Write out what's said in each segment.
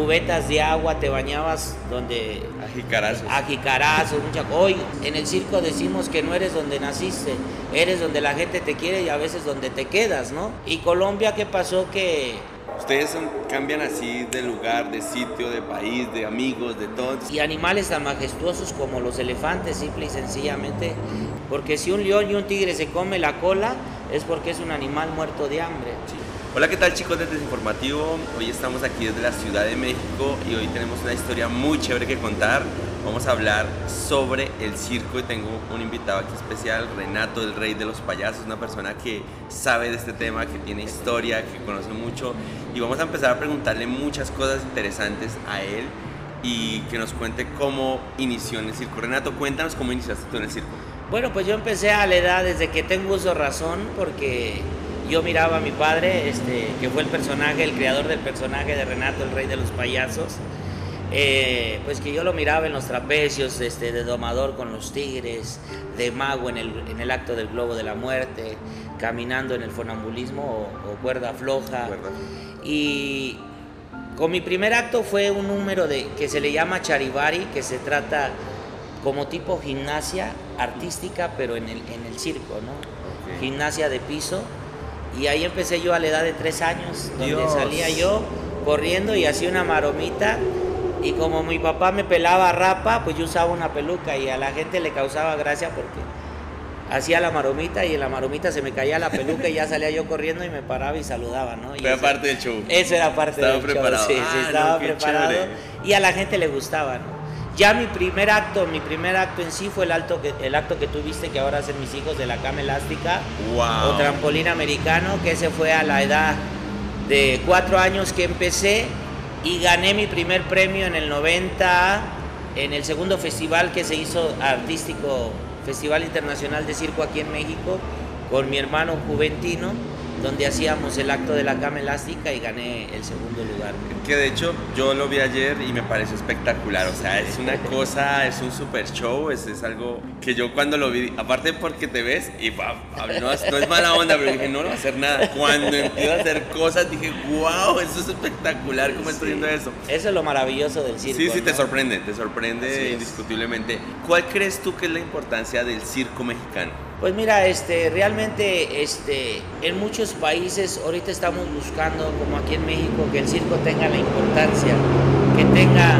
cubetas de agua, te bañabas donde... A A mucha... Hoy en el circo decimos que no eres donde naciste, eres donde la gente te quiere y a veces donde te quedas, ¿no? Y Colombia, ¿qué pasó? Que Ustedes cambian así de lugar, de sitio, de país, de amigos, de todo. Y animales tan majestuosos como los elefantes, simple y sencillamente. Porque si un león y un tigre se come la cola, es porque es un animal muerto de hambre. Hola, ¿qué tal chicos de Desinformativo? Hoy estamos aquí desde la Ciudad de México y hoy tenemos una historia muy chévere que contar. Vamos a hablar sobre el circo y tengo un invitado aquí especial, Renato, el rey de los payasos, una persona que sabe de este tema, que tiene historia, que conoce mucho y vamos a empezar a preguntarle muchas cosas interesantes a él y que nos cuente cómo inició en el circo. Renato, cuéntanos cómo iniciaste tú en el circo. Bueno, pues yo empecé a la edad desde que tengo uso razón porque yo miraba a mi padre, este, que fue el personaje, el creador del personaje de Renato, el rey de los payasos. Eh, pues que yo lo miraba en los trapecios este, de domador con los tigres, de mago en el, en el acto del globo de la muerte, caminando en el fonambulismo o, cuerda floja. Y con mi primer acto fue un número de, que se le llama charivari, que se trata como tipo gimnasia artística, pero en el, en el circo, ¿no? Gimnasia de piso y ahí empecé yo a la edad de tres años, donde salía yo corriendo y hacía una maromita. Y como mi papá me pelaba rapa, pues yo usaba una peluca y a la gente le causaba gracia porque hacía la maromita y en la maromita se me caía la peluca y ya salía yo corriendo y me paraba y saludaba, ¿no? era parte del show. Eso era parte estaba del preparado. show. Sí, sí, ah, estaba preparado. Y a la gente le gustaba, ¿no? Ya mi primer acto, mi primer acto en sí fue el, acto que, el acto que tú viste que ahora hacen mis hijos de la cama elástica. O trampolín americano, que ese fue a la edad de cuatro años que empecé y gané mi primer premio en el 90 en el segundo festival que se hizo artístico, Festival Internacional de Circo aquí en México, con mi hermano Juventino donde hacíamos el acto de la cama elástica y gané el segundo lugar. Que de hecho yo lo vi ayer y me pareció espectacular, o sea, es una cosa, es un super show, es, es algo que yo cuando lo vi, aparte porque te ves y no, es mala onda, pero dije, no, no voy a hacer nada. Cuando empiezo a hacer cosas dije, wow, eso es espectacular, ¿cómo estoy viendo eso? Eso es lo maravilloso del circo. Sí, sí, te sorprende, te sorprende indiscutiblemente. ¿Cuál crees tú que es la importancia del circo mexicano? Pues mira, este, realmente este, en muchos países ahorita estamos buscando, como aquí en México, que el circo tenga la importancia, que tenga,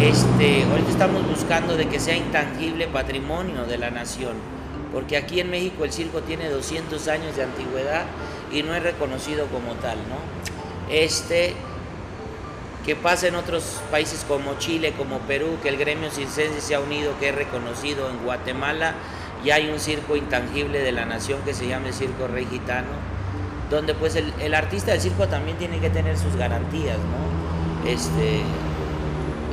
este, ahorita estamos buscando de que sea intangible patrimonio de la nación, porque aquí en México el circo tiene 200 años de antigüedad y no es reconocido como tal, ¿no? Este, que pasa en otros países como Chile, como Perú, que el gremio circense se ha unido, que es reconocido en Guatemala, y hay un circo intangible de la nación que se llama el Circo Rey Gitano, donde pues el, artista del circo también tiene que tener sus garantías, ¿no? Este,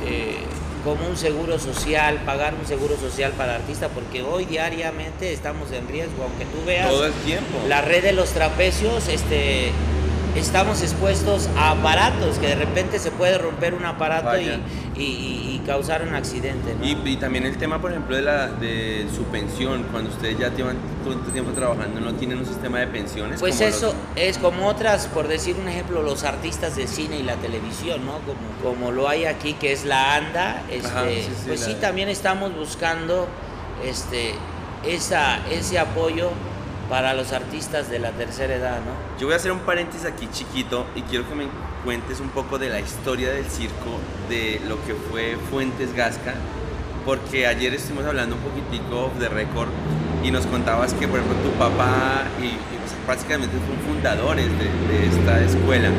eh, como un seguro social, pagar un seguro social para el artista, porque hoy diariamente estamos en riesgo, aunque tú veas Todo el tiempo. la red de los trapecios, este, estamos expuestos a aparatos, que de repente se puede romper un aparato y, causar un accidente. Y, también el tema, por ejemplo, de, la, de su pensión, cuando ustedes ya llevan tanto tiempo trabajando, ¿no tienen un sistema de pensiones? Pues eso es como otras, por decir un ejemplo, los artistas de cine y la televisión, ¿no? Como, como lo hay aquí, que es la ANDA, este, pues sí, también estamos buscando este, esa, ese apoyo para los artistas de la tercera edad, ¿no? Yo voy a hacer un paréntesis aquí chiquito y quiero que me cuentes un poco de la historia del circo, de lo que fue Fuentes Gasca, porque ayer estuvimos hablando un poquitico de récord y nos contabas que, por ejemplo, tu papá y, pues, prácticamente son fundadores de, esta escuela.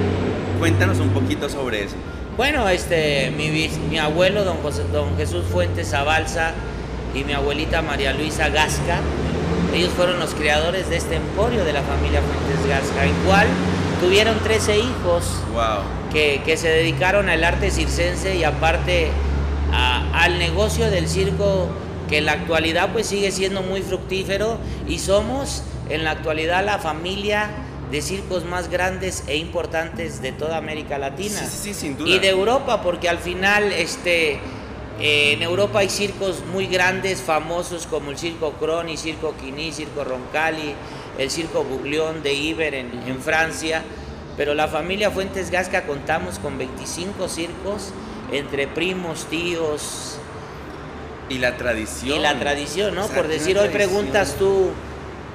Cuéntanos un poquito sobre eso. Bueno, este, mi, mi abuelo, don, José, don Jesús Fuentes Zabalza, y mi abuelita María Luisa Gasca, ellos fueron los creadores de este emporio de la familia Fuentes Gasca, en cual tuvieron 13 hijos que, que, se dedicaron al arte circense y aparte al negocio del circo que en la actualidad pues sigue siendo muy fructífero y somos en la actualidad la familia de circos más grandes e importantes de toda América Latina. Y de Europa porque al final este en Europa hay circos muy grandes, famosos como el Circo Croni, Circo Quini, Circo Roncalli, el Circo Buglión de Iber en, Francia, pero la familia Fuentes Gasca contamos con 25 circos entre primos, tíos. Y la tradición. Y la tradición, ¿no? Por decir, hoy preguntas tú,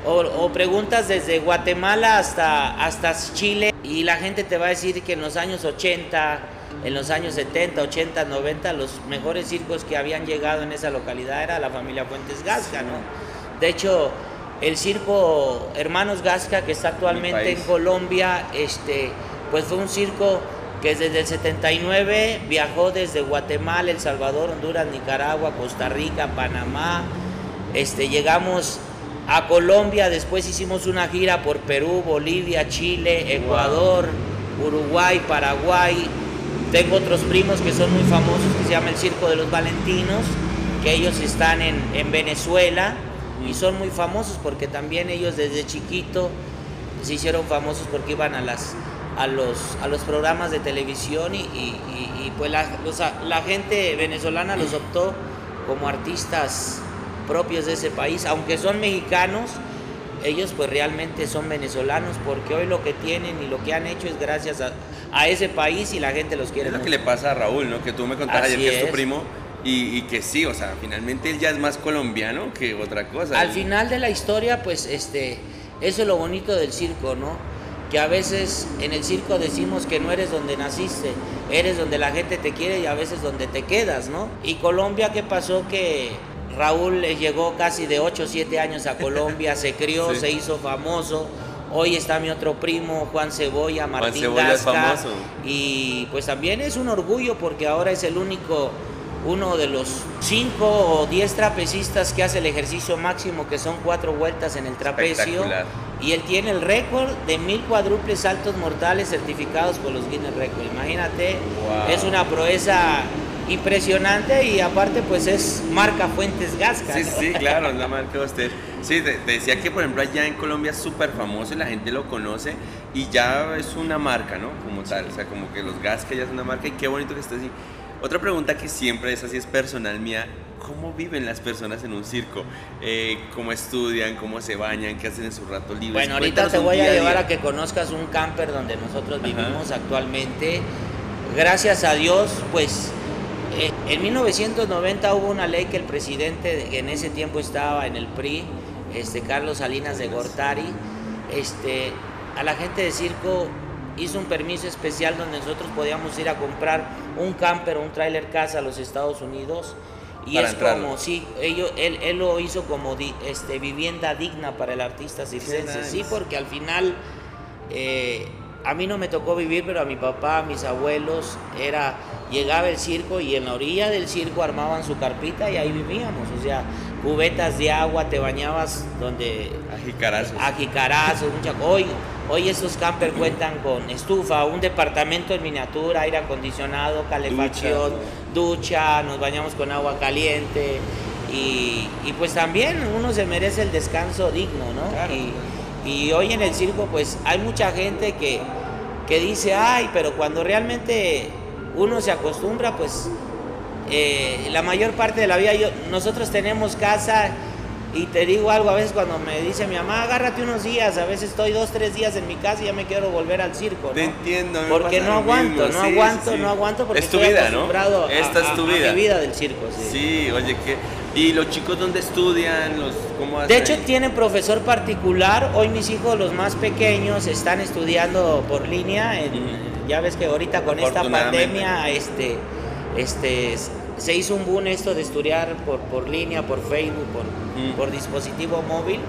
o, preguntas desde Guatemala hasta, hasta Chile, y la gente te va a decir que en los años 80, en los años 70, 80, 90, los mejores circos que habían llegado en esa localidad era la familia Fuentes Gasca, ¿no? De hecho, el circo Hermanos Gasca, que está actualmente en Colombia, este, pues fue un circo que desde el 79 viajó desde Guatemala, El Salvador, Honduras, Nicaragua, Costa Rica, Panamá. Este, llegamos a Colombia, después hicimos una gira por Perú, Bolivia, Chile, Ecuador, Uruguay, Paraguay. Tengo otros primos que son muy famosos, que se llama el Circo de los Valentinos, que ellos están en, en Venezuela y son muy famosos porque también ellos desde chiquito se hicieron famosos porque iban a las a los, a los programas de televisión y, pues la, la, gente venezolana los optó como artistas propios de ese país, aunque son mexicanos, ellos pues realmente son venezolanos porque hoy lo que tienen y lo que han hecho es gracias a, a ese país y la gente los quiere. Es lo que le pasa a Raúl, ¿no? Que tú me contaste ayer que es tu primo y, y, que sí, o sea, finalmente él ya es más colombiano que otra cosa. Al final de la historia, pues este, eso es lo bonito del circo, ¿no? que a veces en el circo decimos que no eres donde naciste, eres donde la gente te quiere y a veces donde te quedas, ¿no? Y Colombia, ¿qué pasó? Que Raúl llegó casi de 8 o 7 años a Colombia, se crió, se hizo famoso. Hoy está mi otro primo, Juan Cebolla, Martín Juan Gasca, Y pues también es un orgullo porque ahora es el único uno de los cinco o diez trapecistas que hace el ejercicio máximo, que son cuatro vueltas en el trapecio. Y él tiene el récord de mil cuádruples saltos mortales certificados por los Guinness Records. Imagínate, es una proeza impresionante y aparte pues es marca Fuentes Gasca. Sí, sí, claro, es la marca de usted. Sí, te, decía que por ejemplo allá en Colombia es súper famoso y la gente lo conoce y ya es una marca, ¿no? Como tal, o sea, como que los Gasca ya es una marca y qué bonito que esté así. Otra pregunta que siempre es así, es personal mía. ¿Cómo viven las personas en un circo? Eh, ¿Cómo estudian? ¿Cómo se bañan? ¿Qué hacen en su rato libre? Bueno, ahorita te voy a llevar a, que conozcas un camper donde nosotros vivimos actualmente. Gracias a Dios, pues en 1990 hubo una ley que el presidente, que en ese tiempo estaba en el PRI, este, Carlos Salinas de Gortari, este, a la gente de circo hizo un permiso especial donde nosotros podíamos ir a comprar un camper o un trailer casa a los Estados Unidos. Y es como, sí, ellos, él, él, lo hizo como este, vivienda digna para el artista circense. Sí, porque al final eh, a mí no me tocó vivir, pero a mi papá, a mis abuelos, era, llegaba el circo y en la orilla del circo armaban su carpita y ahí vivíamos. O sea, cubetas de agua, te bañabas donde... Ajicarazos. Ajicarazos, mucha... Hoy, hoy estos campers cuentan con estufa, un departamento en miniatura, aire acondicionado, calefacción, ducha, nos bañamos con agua caliente. Y, pues también uno se merece el descanso digno, ¿no? Y, y hoy en el circo pues hay mucha gente que, que dice, ay, pero cuando realmente uno se acostumbra, pues eh, la mayor parte de la vida yo, nosotros tenemos casa y te digo algo, a veces cuando me dice mi mamá, agárrate unos días, a veces estoy dos, tres días en mi casa y ya me quiero volver al circo. Te entiendo. porque no aguanto, no aguanto, no aguanto porque es tu vida, ¿no? Esta es tu vida. mi vida del circo, sí. Sí, oye, que ¿Y los chicos dónde estudian? Los, ¿cómo De hecho, tienen profesor particular. Hoy mis hijos, los más pequeños, están estudiando por línea. Ya ves que ahorita con esta pandemia, este, este, se hizo un boom esto de estudiar por, por línea, por Facebook, por, por dispositivo móvil.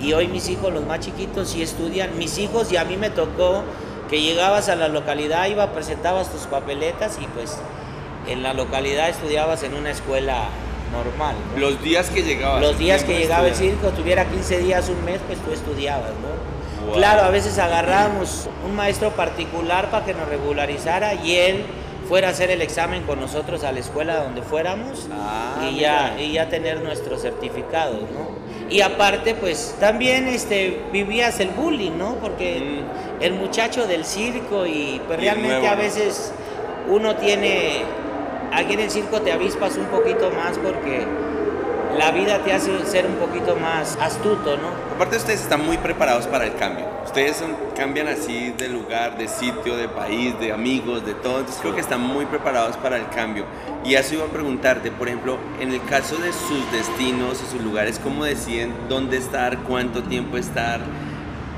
Y hoy mis hijos, los más chiquitos, sí estudian. Mis hijos, y a mí me tocó que llegabas a la localidad, iba, presentabas tus papeletas y pues en la localidad estudiabas en una escuela normal. Los días que llegaba. Los días que llegaba el circo, tuviera 15 días, un mes, pues tú estudiabas, ¿no? Claro, a veces agarrábamos un maestro particular para que nos regularizara y él fuera a hacer el examen con nosotros a la escuela donde fuéramos ah, y, ya, y ya tener nuestros certificados, ¿no? Y aparte, pues también este, vivías el bullying, ¿no? Porque mm. el, muchacho del circo y pues realmente a veces uno tiene aquí en el circo te avispas un poquito más porque la vida te hace ser un poquito más astuto, ¿no? Aparte ustedes están muy preparados para el cambio. Ustedes cambian así de lugar, de sitio, de país, de amigos, de todo. Entonces creo que están muy preparados para el cambio. Y eso iba a preguntarte, por ejemplo, en el caso de sus destinos y sus lugares, ¿cómo deciden dónde estar, cuánto tiempo estar?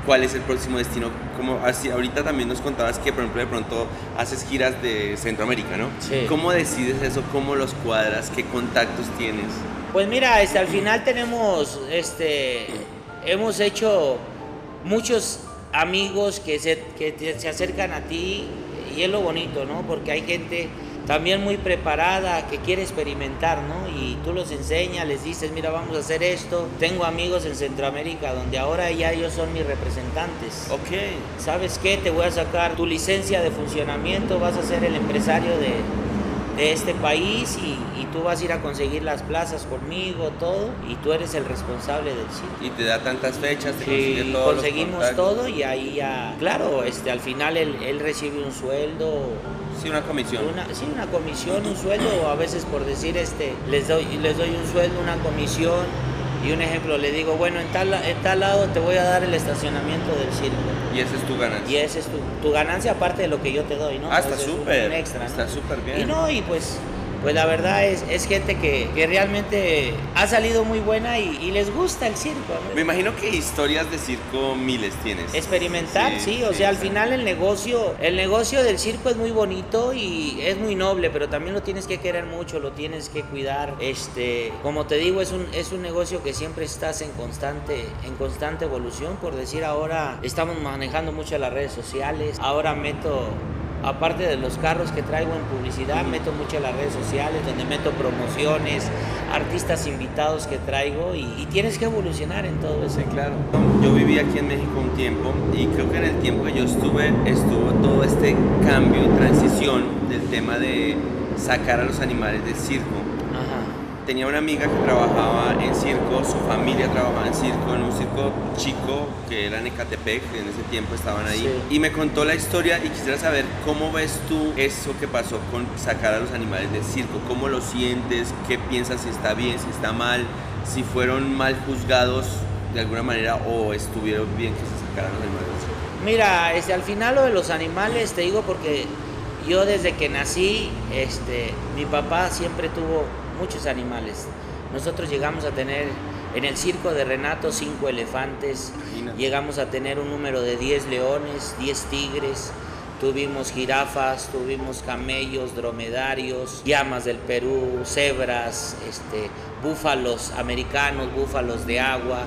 Cuál es el próximo destino. Como así, ahorita también nos contabas que, por ejemplo, de pronto haces giras de Centroamérica, ¿no? Sí. ¿Cómo decides eso? ¿Cómo los cuadras? ¿Qué contactos tienes? Pues mira, este, al final tenemos, este, hemos hecho muchos amigos que se, que se acercan a ti y es lo bonito, ¿no? Porque hay gente también muy preparada que quiere experimentar, ¿no? Y tú los enseñas, les dices, mira, vamos a hacer esto. Tengo amigos en Centroamérica donde ahora ya ellos son mis representantes. Ok. ¿Sabes qué? Te voy a sacar tu licencia de funcionamiento, vas a ser el empresario de, de este país y, tú vas a ir a conseguir las plazas conmigo, todo, y tú eres el responsable del sitio. Y te da tantas fechas, te sí, conseguimos todo y ahí ya, claro, este, al final él, él recibe un sueldo. Sí, una comisión. Una, sí, una comisión, un sueldo, o a veces por decir, este, les doy, les doy un sueldo, una comisión y un ejemplo, le digo, bueno, en tal, en tal lado te voy a dar el estacionamiento del circo. Y esa es tu ganancia. Y esa es tu, tu ganancia aparte de lo que yo te doy, ¿no? Ah, está súper. Está súper bien. Y no, y pues pues la verdad es, es gente que, que, realmente ha salido muy buena y, les gusta el circo. Me imagino que historias de circo miles tienes. Experimentar, sí, o sea, al final el negocio, el negocio del circo es muy bonito y es muy noble, pero también lo tienes que querer mucho, lo tienes que cuidar. Este, como te digo, es un, es un negocio que siempre estás en constante, en constante evolución, por decir ahora estamos manejando mucho las redes sociales, ahora meto aparte de los carros que traigo en publicidad, meto mucho las redes sociales, donde meto promociones, artistas invitados que traigo y, tienes que evolucionar en todo eso. claro. Yo viví aquí en México un tiempo y creo que en el tiempo que yo estuve, estuvo todo este cambio y transición del tema de sacar a los animales del circo tenía una amiga que trabajaba en circo, su familia trabajaba en circo, en un circo chico que era en Ecatepec, en ese tiempo estaban ahí. Y me contó la historia y quisiera saber cómo ves tú eso que pasó con sacar a los animales del circo, cómo lo sientes, qué piensas si está bien, si está mal, si fueron mal juzgados de alguna manera o estuvieron bien que se sacaran los animales del circo. Mira, este, al final lo de los animales, te digo porque yo desde que nací, este, mi papá siempre tuvo muchos animales. Nosotros llegamos a tener en el circo de Renato cinco elefantes, llegamos a tener un número de 10 leones, 10 tigres, tuvimos jirafas, tuvimos camellos, dromedarios, llamas del Perú, cebras, este, búfalos americanos, búfalos de agua,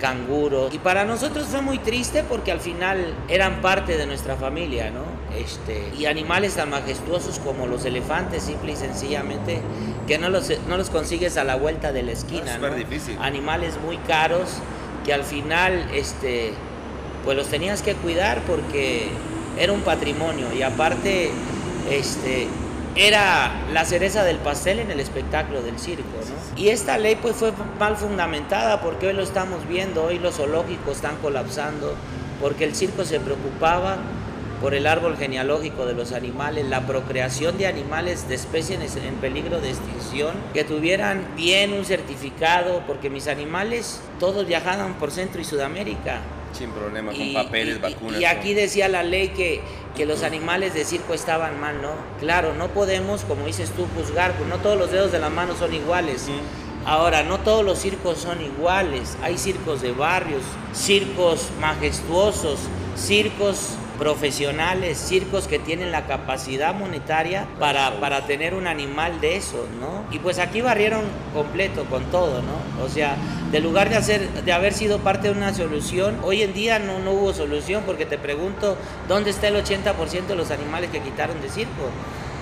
canguros. Y para nosotros fue muy triste porque al final eran parte de nuestra familia, ¿no? Este, y animales tan majestuosos como los elefantes, simple y sencillamente, que no los, no los consigues a la vuelta de la esquina. Es ¿no? difícil. Animales muy caros que al final, este, pues los tenías que cuidar porque era un patrimonio y aparte, este, era la cereza del pastel en el espectáculo del circo. ¿no? Y esta ley pues fue mal fundamentada porque hoy lo estamos viendo, hoy los zoológicos están colapsando, porque el circo se preocupaba por el árbol genealógico de los animales, la procreación de animales de especies en peligro de extinción, que tuvieran bien un certificado, porque mis animales todos viajaban por Centro y Sudamérica. Sin problema, con papeles, vacunas. Y aquí decía la ley que, que los animales de circo estaban mal, ¿no? Claro, no podemos, como dices tú, juzgar, pues no todos los dedos de la mano son iguales. Ahora, no todos los circos son iguales. Hay circos de barrios, circos majestuosos, circos profesionales, circos que tienen la capacidad monetaria para, para tener un animal de esos, ¿no? Y pues aquí barrieron completo con todo, ¿no? O sea, de lugar de, hacer, de haber sido parte de una solución, hoy en día no, no hubo solución porque te pregunto, ¿dónde está el 80% de los animales que quitaron de circo?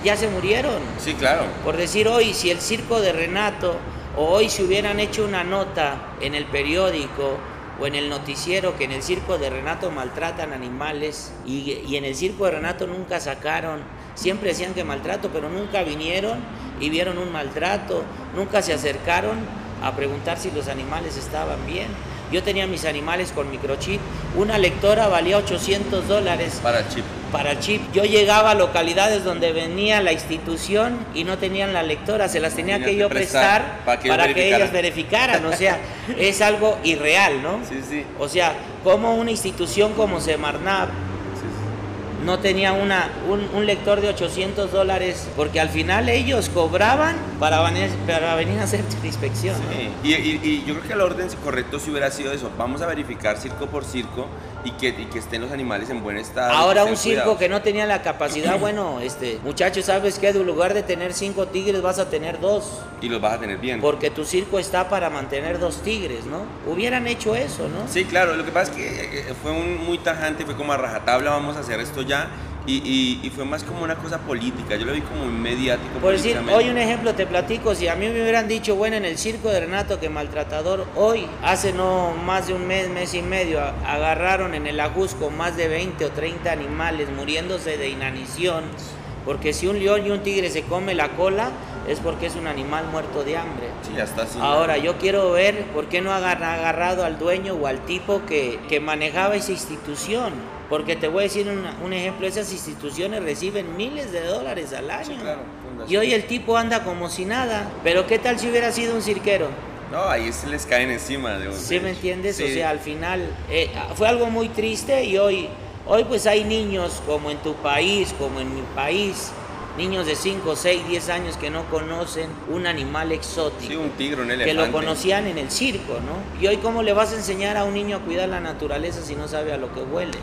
Ya se murieron. Sí, claro. Por decir hoy, si el circo de Renato o hoy si hubieran hecho una nota en el periódico o en el noticiero que en el circo de Renato maltratan animales y, en el circo de Renato nunca sacaron, siempre decían que maltrato, pero nunca vinieron y vieron un maltrato, nunca se acercaron a preguntar si los animales estaban bien. Yo tenía mis animales con microchip, una lectora valía 800 dólares. Para chip. Para el chip. Yo llegaba a localidades donde venía la institución y no tenían la lectora, se las tenía que yo prestar, para, que, ellas verificaran. O sea, es algo irreal, ¿no? Sí, sí. O sea, como una institución como Semarnap no tenía una, un, lector de 800 dólares, porque al final ellos cobraban para venir, para venir a hacer inspección. Sí. Y, yo creo que el orden correcto si hubiera sido eso, vamos a verificar circo por circo y que, que estén los animales en buen estado. Ahora un circo que no tenía la capacidad, bueno, este muchachos, ¿sabes qué? En lugar de tener cinco tigres vas a tener dos. Y los vas a tener bien. Porque tu circo está para mantener dos tigres, ¿no? Hubieran hecho eso, ¿no? Sí, claro, lo que pasa es que eh, fue un, muy tajante, fue como a rajatabla, vamos a hacer esto ya y, y, fue más como una cosa política, yo lo vi como mediático. Por decir, hoy un ejemplo te platico, si a mí me hubieran dicho, bueno, en el circo de Renato que maltratador, hoy, hace no más de un mes, mes y medio, agarraron en el Ajusco más de 20 o 30 animales muriéndose de inanición, porque si un león y un tigre se come la cola, es porque es un animal muerto de hambre. Sí, ya está Ahora, yo quiero ver por qué no ha agarrado al dueño o al tipo que, que manejaba esa institución porque te voy a decir un ejemplo, esas instituciones reciben miles de dólares al año. y hoy el tipo anda como si nada. Pero ¿qué tal si hubiera sido un cirquero? No, ahí se les caen encima de. ¿Sí me entiendes? O sea, al final eh, fue algo muy triste y hoy, hoy pues hay niños como en tu país, como en mi país, niños de 5, 6, 10 años que no conocen un animal exótico. Sí, un tigre, un elefante. Que lo conocían en el circo, ¿no? Y hoy, ¿cómo le vas a enseñar a un niño a cuidar la naturaleza si no sabe a lo que huele?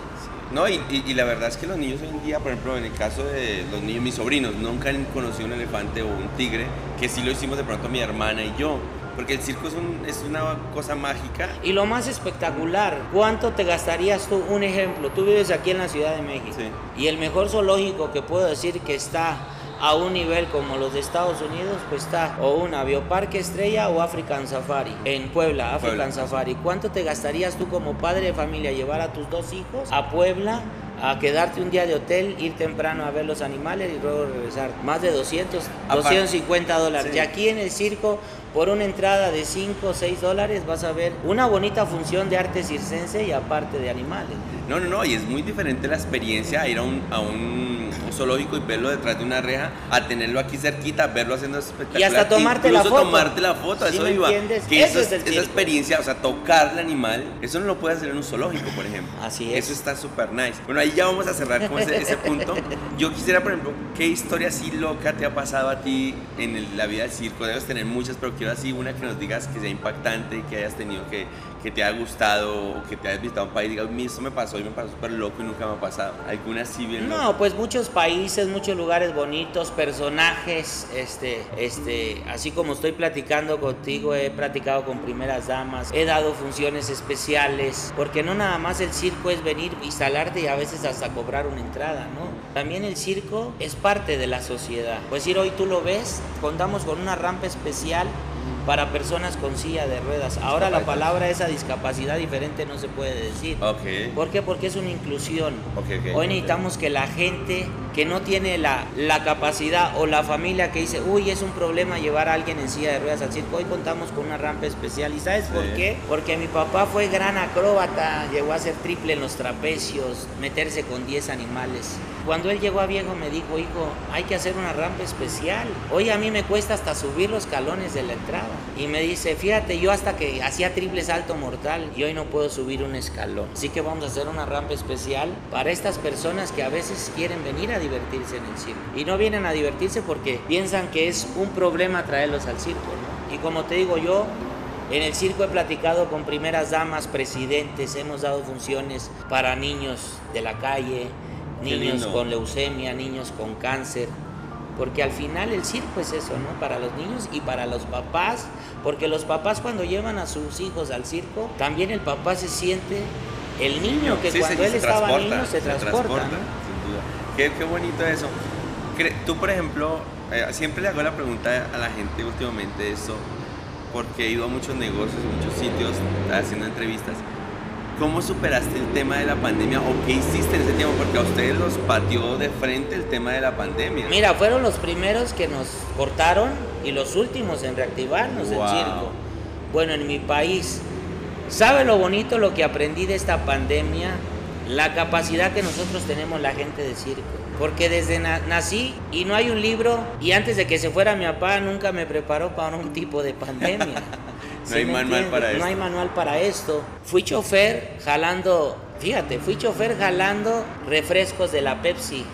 No, y, la verdad es que los niños hoy en día, por ejemplo, en el caso de los niños, mis sobrinos, nunca han conocido un elefante o un tigre, que sí lo hicimos de pronto mi hermana y yo. Porque el circo es, un, es una cosa mágica. Y lo más espectacular, ¿cuánto te gastarías tú? Un ejemplo, tú vives aquí en la Ciudad de México. Y el mejor zoológico que puedo decir que está a un nivel como los de Estados Unidos, pues está o una Bioparque Estrella o African Safari. En Puebla, African Safari. ¿Cuánto te gastarías tú como padre de familia llevar a tus dos hijos a Puebla? a quedarte un día de hotel, ir temprano a ver los animales y luego regresar. Más de 200, 250 dólares. Y aquí en el circo por una entrada de 5 o 6 dólares vas a ver una bonita función de arte circense y aparte de animales. No, no, no, y es muy diferente la experiencia ir a un, a un zoológico y verlo detrás de una reja, a tenerlo aquí cerquita, verlo haciendo espectacular. Y hasta tomarte la foto. tomarte la foto, eso iba. Que eso es esa experiencia, o sea, tocar el animal, eso no lo puedes hacer en un zoológico, por ejemplo. Así es. Eso está súper nice. Bueno, ahí ya vamos a cerrar con ese, ese, punto. Yo quisiera, por ejemplo, ¿qué historia así loca te ha pasado a ti en la vida del circo? Debes tener muchas, pero quiero así una que nos digas que sea impactante que hayas tenido que, que te haya gustado o que te hayas visitado un país y digas, esto me pasó y me pasó súper loco y nunca me ha pasado. ¿Alguna así bien No, pues muchos países, muchos lugares bonitos, personajes, este, este, así como estoy platicando contigo, he platicado con primeras damas, he dado funciones especiales, porque no nada más el circo es venir, instalarte y a veces hasta cobrar una entrada, ¿no? También el circo es parte de la sociedad. Pues ir hoy tú lo ves, contamos con una rampa especial para personas con silla de ruedas. Ahora la palabra esa discapacidad diferente no se puede decir. ¿Por qué? Porque es una inclusión. Hoy necesitamos que la gente que no tiene la, la, capacidad o la familia que dice, uy, es un problema llevar a alguien en silla de ruedas al circo, hoy contamos con una rampa especial. ¿Y sabes por qué? Porque mi papá fue gran acróbata, llegó a ser triple en los trapecios, meterse con 10 animales. Cuando él llegó a viejo me dijo, hijo, hay que hacer una rampa especial. Hoy a mí me cuesta hasta subir los calones de la entrada. Y me dice, fíjate, yo hasta que hacía triple salto mortal y hoy no puedo subir un escalón. Así que vamos a hacer una rampa especial para estas personas que a veces quieren venir a divertirse en el circo. Y no vienen a divertirse porque piensan que es un problema traerlos al circo. Y como te digo yo, en el circo he platicado con primeras damas, presidentes, hemos dado funciones para niños de la calle, niños con leucemia, niños con cáncer, porque al final el circo es eso, ¿no? Para los niños y para los papás, porque los papás cuando llevan a sus hijos al circo, también el papá se siente el niño que cuando él estaba niño se, transporta. Qué, bonito eso. Tú, por ejemplo, eh, siempre le hago la pregunta a la gente últimamente eso, porque he ido a muchos negocios, muchos sitios, haciendo entrevistas ¿Cómo superaste el tema de la pandemia o qué hiciste en ese tiempo? Porque a ustedes los pateó de frente el tema de la pandemia. Mira, fueron los primeros que nos cortaron y los últimos en reactivarnos el circo. Bueno, en mi país, ¿sabe lo bonito lo que aprendí de esta pandemia? la capacidad que nosotros tenemos la gente de circo. Porque desde nací y no hay un libro y antes de que se fuera mi papá nunca me preparó para un tipo de pandemia. no hay manual para esto. No hay manual para esto. Fui chofer jalando, fíjate, fui chofer jalando refrescos de la Pepsi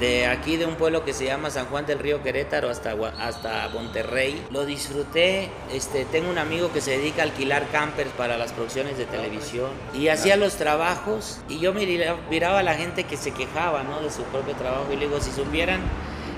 de aquí de un pueblo que se llama San Juan del Río Querétaro hasta, hasta Monterrey. Lo disfruté, este, tengo un amigo que se dedica a alquilar campers para las producciones de televisión y hacía los trabajos y yo miraba a la gente que se quejaba ¿no? de su propio trabajo y le digo, si supieran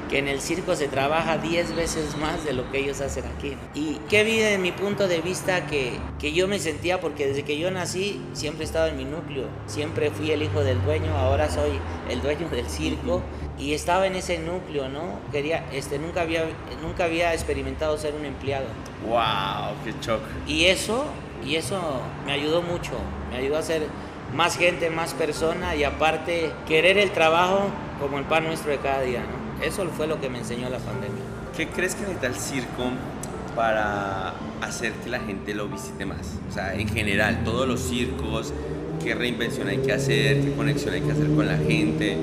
que en el circo se trabaja 10 veces más de lo que ellos hacen aquí. Y qué vi de mi punto de vista que, que yo me sentía, porque desde que yo nací siempre he estado en mi núcleo, siempre fui el hijo del dueño, ahora soy el dueño del circo y estaba en ese núcleo, ¿no? Quería, este, nunca había, nunca había experimentado ser un empleado. ¡Wow! ¡Qué shock! Y eso, y eso me ayudó mucho, me ayudó a ser más gente, más persona y aparte querer el trabajo como el pan nuestro de cada día, ¿no? Eso fue lo que me enseñó la pandemia. ¿Qué crees que necesita el circo para hacer que la gente lo visite más? O sea, en general, todos los circos, qué reinvención hay que hacer, qué conexión hay que hacer con la gente,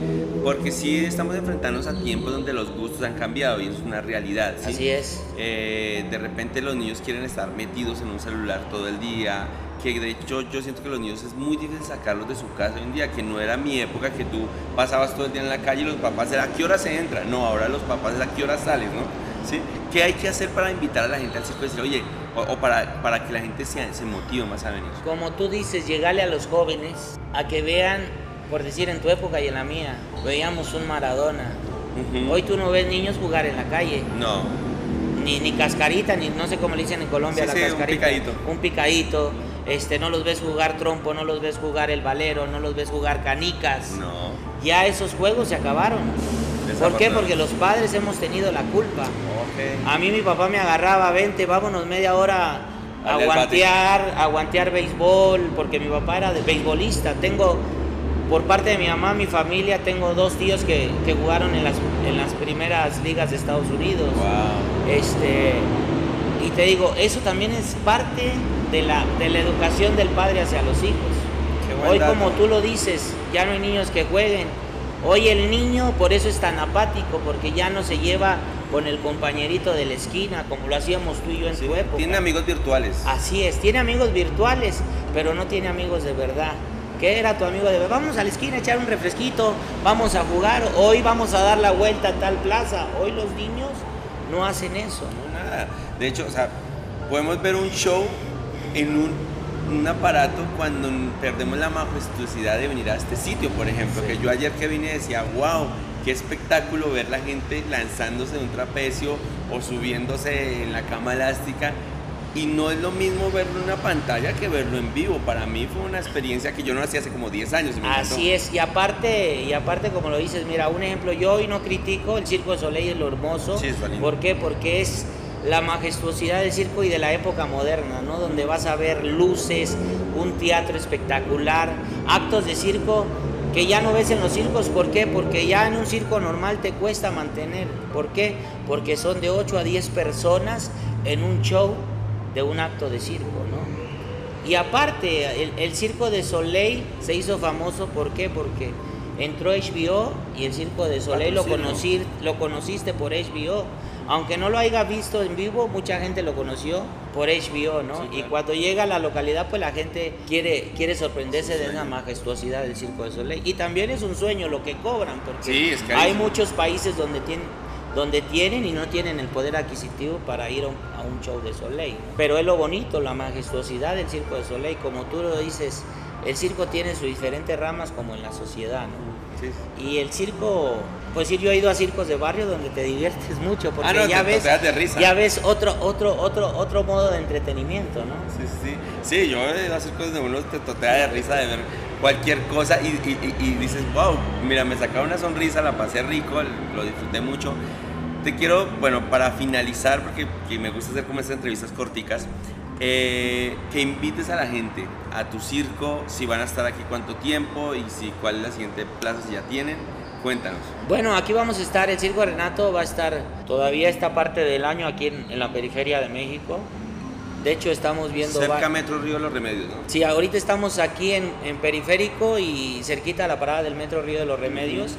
porque sí estamos enfrentándonos a tiempos donde los gustos han cambiado y eso es una realidad. Así es. Eh, de repente los niños quieren estar metidos en un celular todo el día, que de hecho yo siento que los niños es muy difícil sacarlos de su casa hoy en día, que no era mi época que tú pasabas todo el día en la calle y los papás era a qué hora se entra, no, ahora los papás es a qué hora sales, ¿no? ¿Sí? ¿Qué hay que hacer para invitar a la gente al circo decir, oye, o, para, para que la gente se, se motive más a venir? Como tú dices, llegarle a los jóvenes a que vean, por decir en tu época y en la mía, veíamos un Maradona. Hoy tú no ves niños jugar en la calle. No. Ni, ni cascarita, ni no sé cómo le dicen en Colombia la cascarita. Un picadito. Un picadito este, no los ves jugar trompo, no los ves jugar el valero, no los ves jugar canicas. No. Ya esos juegos se acabaron. ¿Por qué? Porque los padres hemos tenido la culpa. A mí mi papá me agarraba, vente, vámonos media hora a guantear, a guantear béisbol, porque mi papá era de beisbolista. Tengo, por parte de mi mamá, mi familia, tengo dos tíos que, jugaron en las, en las primeras ligas de Estados Unidos. Este, y te digo, eso también es parte de la, de la educación del padre hacia los hijos. Hoy, como tú lo dices, ya no hay niños que jueguen. Hoy el niño por eso es tan apático, porque ya no se lleva con el compañerito de la esquina, como lo hacíamos tú y yo en su época. Tiene amigos virtuales. Así es, tiene amigos virtuales, pero no tiene amigos de verdad. ¿Qué era tu amigo de verdad? Vamos a la esquina a echar un refresquito, vamos a jugar, hoy vamos a dar la vuelta a tal plaza. Hoy los niños no hacen eso. No, nada. De hecho, o sea, podemos ver un show en un, aparato cuando perdemos la majestuosidad de venir a este sitio, por ejemplo, que yo ayer que vine decía, wow, qué espectáculo ver la gente lanzándose de un trapecio o subiéndose en la cama elástica. Y no es lo mismo verlo en una pantalla que verlo en vivo. Para mí fue una experiencia que yo no hacía hace como 10 años. Así es, y aparte, y aparte como lo dices, mira, un ejemplo, yo hoy no critico el Circo de Soleil, es lo hermoso. Sí, ¿Por qué? Porque es la majestuosidad del circo y de la época moderna, ¿no? Donde vas a ver luces, un teatro espectacular, actos de circo que ya no ves en los circos. ¿Por qué? Porque ya en un circo normal te cuesta mantener. ¿Por qué? Porque son de 8 a 10 personas en un show de un acto de circo, ¿no? Y aparte, el, circo de Soleil se hizo famoso, ¿por qué? Porque entró HBO y el circo de Soleil lo, conocí, lo conociste por HBO aunque no lo haya visto en vivo, mucha gente lo conoció por HBO, ¿no? Y cuando llega a la localidad, pues la gente quiere, quiere sorprenderse de la majestuosidad del Circo de Soleil. Y también es un sueño lo que cobran, porque hay muchos países donde tienen, donde tienen y no tienen el poder adquisitivo para ir a un, show de Soleil. Pero es lo bonito, la majestuosidad del Circo de Soleil, como tú lo dices, el circo tiene sus diferentes ramas como en la sociedad, ¿no? Y el circo, pues sí, yo he ido a circos de barrio donde te diviertes mucho, porque ah, ya, ves, risa. ya ves otro, otro, otro, otro modo de entretenimiento, ¿no? Sí, sí, sí. yo he ido a circos de uno te totea de risa de ver cualquier cosa y, dices, wow, mira, me sacaba una sonrisa, la pasé rico, lo disfruté mucho. Te quiero, bueno, para finalizar, porque me gusta hacer como estas entrevistas corticas, eh, que invites a la gente a tu circo, si van a estar aquí cuánto tiempo y si cuál es la siguiente plaza si ya tienen. Cuéntanos. Bueno, aquí vamos a estar, el Circo Renato va a estar todavía esta parte del año aquí en, la periferia de México. De hecho, estamos viendo... Cerca Metro Río de los Remedios, ¿no? Sí, ahorita estamos aquí en, en Periférico y cerquita a la parada del Metro Río de los Remedios.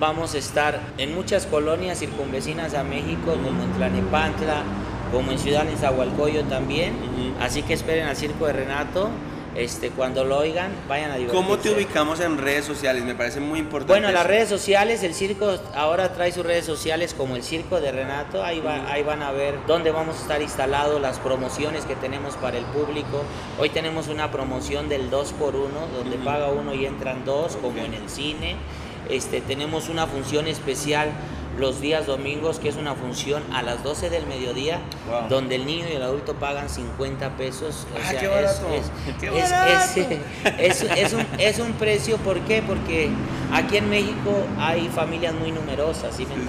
Vamos a estar en muchas colonias circunvecinas a México, como en Tlanepantla, como en Ciudad Nezahualcóyotl también. Ujú. Así que esperen al Circo de Renato. Este, cuando lo oigan, vayan a divertirse. ¿Cómo te ubicamos en redes sociales? Me parece muy importante. Bueno, las eso. redes sociales, el circo ahora trae sus redes sociales como el Circo de Renato, ahí, va- ahí van a ver dónde vamos a estar instalados, las promociones que tenemos para el público. Hoy tenemos una promoción del 2 por 1 donde Ujú. paga uno y entran dos, como Ok. en el cine. Este, tenemos una función especial los días domingos, que es una función a las 12 del mediodía, Wow. donde el niño y el adulto pagan 50 pesos. O Ah, sea, qué es- barato. es- Qué es- barato. es, es, es un, es un precio, ¿por qué? Porque aquí en México hay familias muy numerosas, ¿sí me sí.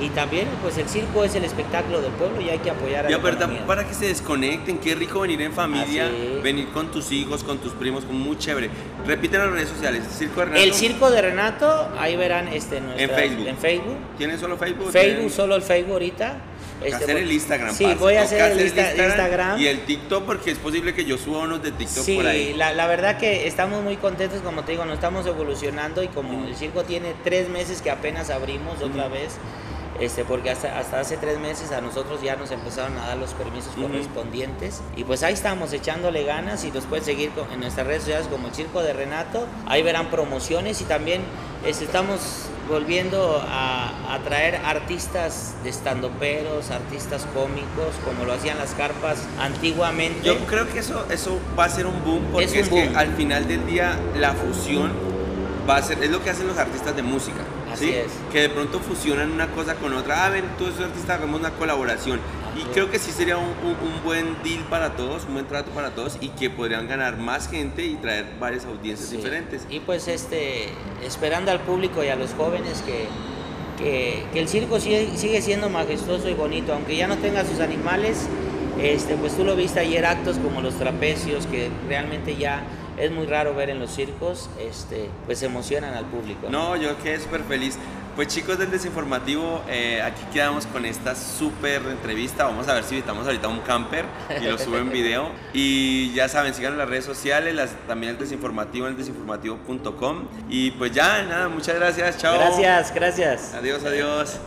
Y también, pues el circo es el espectáculo del pueblo y hay que apoyar a Ya, la pero economía. para que se desconecten, qué rico venir en familia, venir con tus hijos, con tus primos, muy chévere. Repiten las redes sociales, Circo de Renato. El circo de Renato, ahí verán este nuestra- En Facebook. En Facebook. ¿Tienen solo Facebook? Facebook, ¿Tienen- solo el Facebook ahorita. Este, hacer el Instagram. Sí, parce. voy a hacer el Insta- Instagram. Y el TikTok porque es posible que yo suba unos de TikTok Sí, por ahí. la, la verdad que estamos muy contentos, como te digo, nos estamos evolucionando y como el circo tiene tres meses que apenas abrimos otra vez, este, porque hasta, hasta hace tres meses a nosotros ya nos empezaron a dar los permisos Ujú. correspondientes y pues ahí estamos echándole ganas y nos pueden seguir con- en nuestras redes sociales como el Circo de Renato, ahí verán promociones y también este, estamos volviendo a, a traer artistas de estandoperos, artistas cómicos, como lo hacían las carpas antiguamente. Yo creo que eso, eso va a ser un boom porque Es es, un que boom. al final del día la fusión va a ser, es lo que hacen los artistas de música. Así ¿sí? es. Que de pronto fusionan una cosa con otra. Ah, ven, tú eres artista, hagamos una colaboración. Así y es. creo que sí sería un, un- un buen deal para todos, un buen trato para todos y que podrían ganar más gente y traer varias audiencias Sí. diferentes. Y pues este, esperando al público y a los jóvenes que, que, que el circo sigue, sigue siendo majestuoso y bonito, aunque ya no tenga sus animales, este, pues tú lo viste ayer actos como los trapecios, que realmente ya es muy raro ver en los circos, este, pues emocionan al público. No, yo quedé súper feliz. Pues chicos del Desinformativo, eh, aquí quedamos con esta súper entrevista. Vamos a ver si invitamos ahorita a un camper y lo subo en video. Y ya saben, sigan las redes sociales, las, también el Desinformativo en el desinformativo.com. Y pues ya, nada, muchas gracias, chao. Gracias, gracias. Adiós, adiós.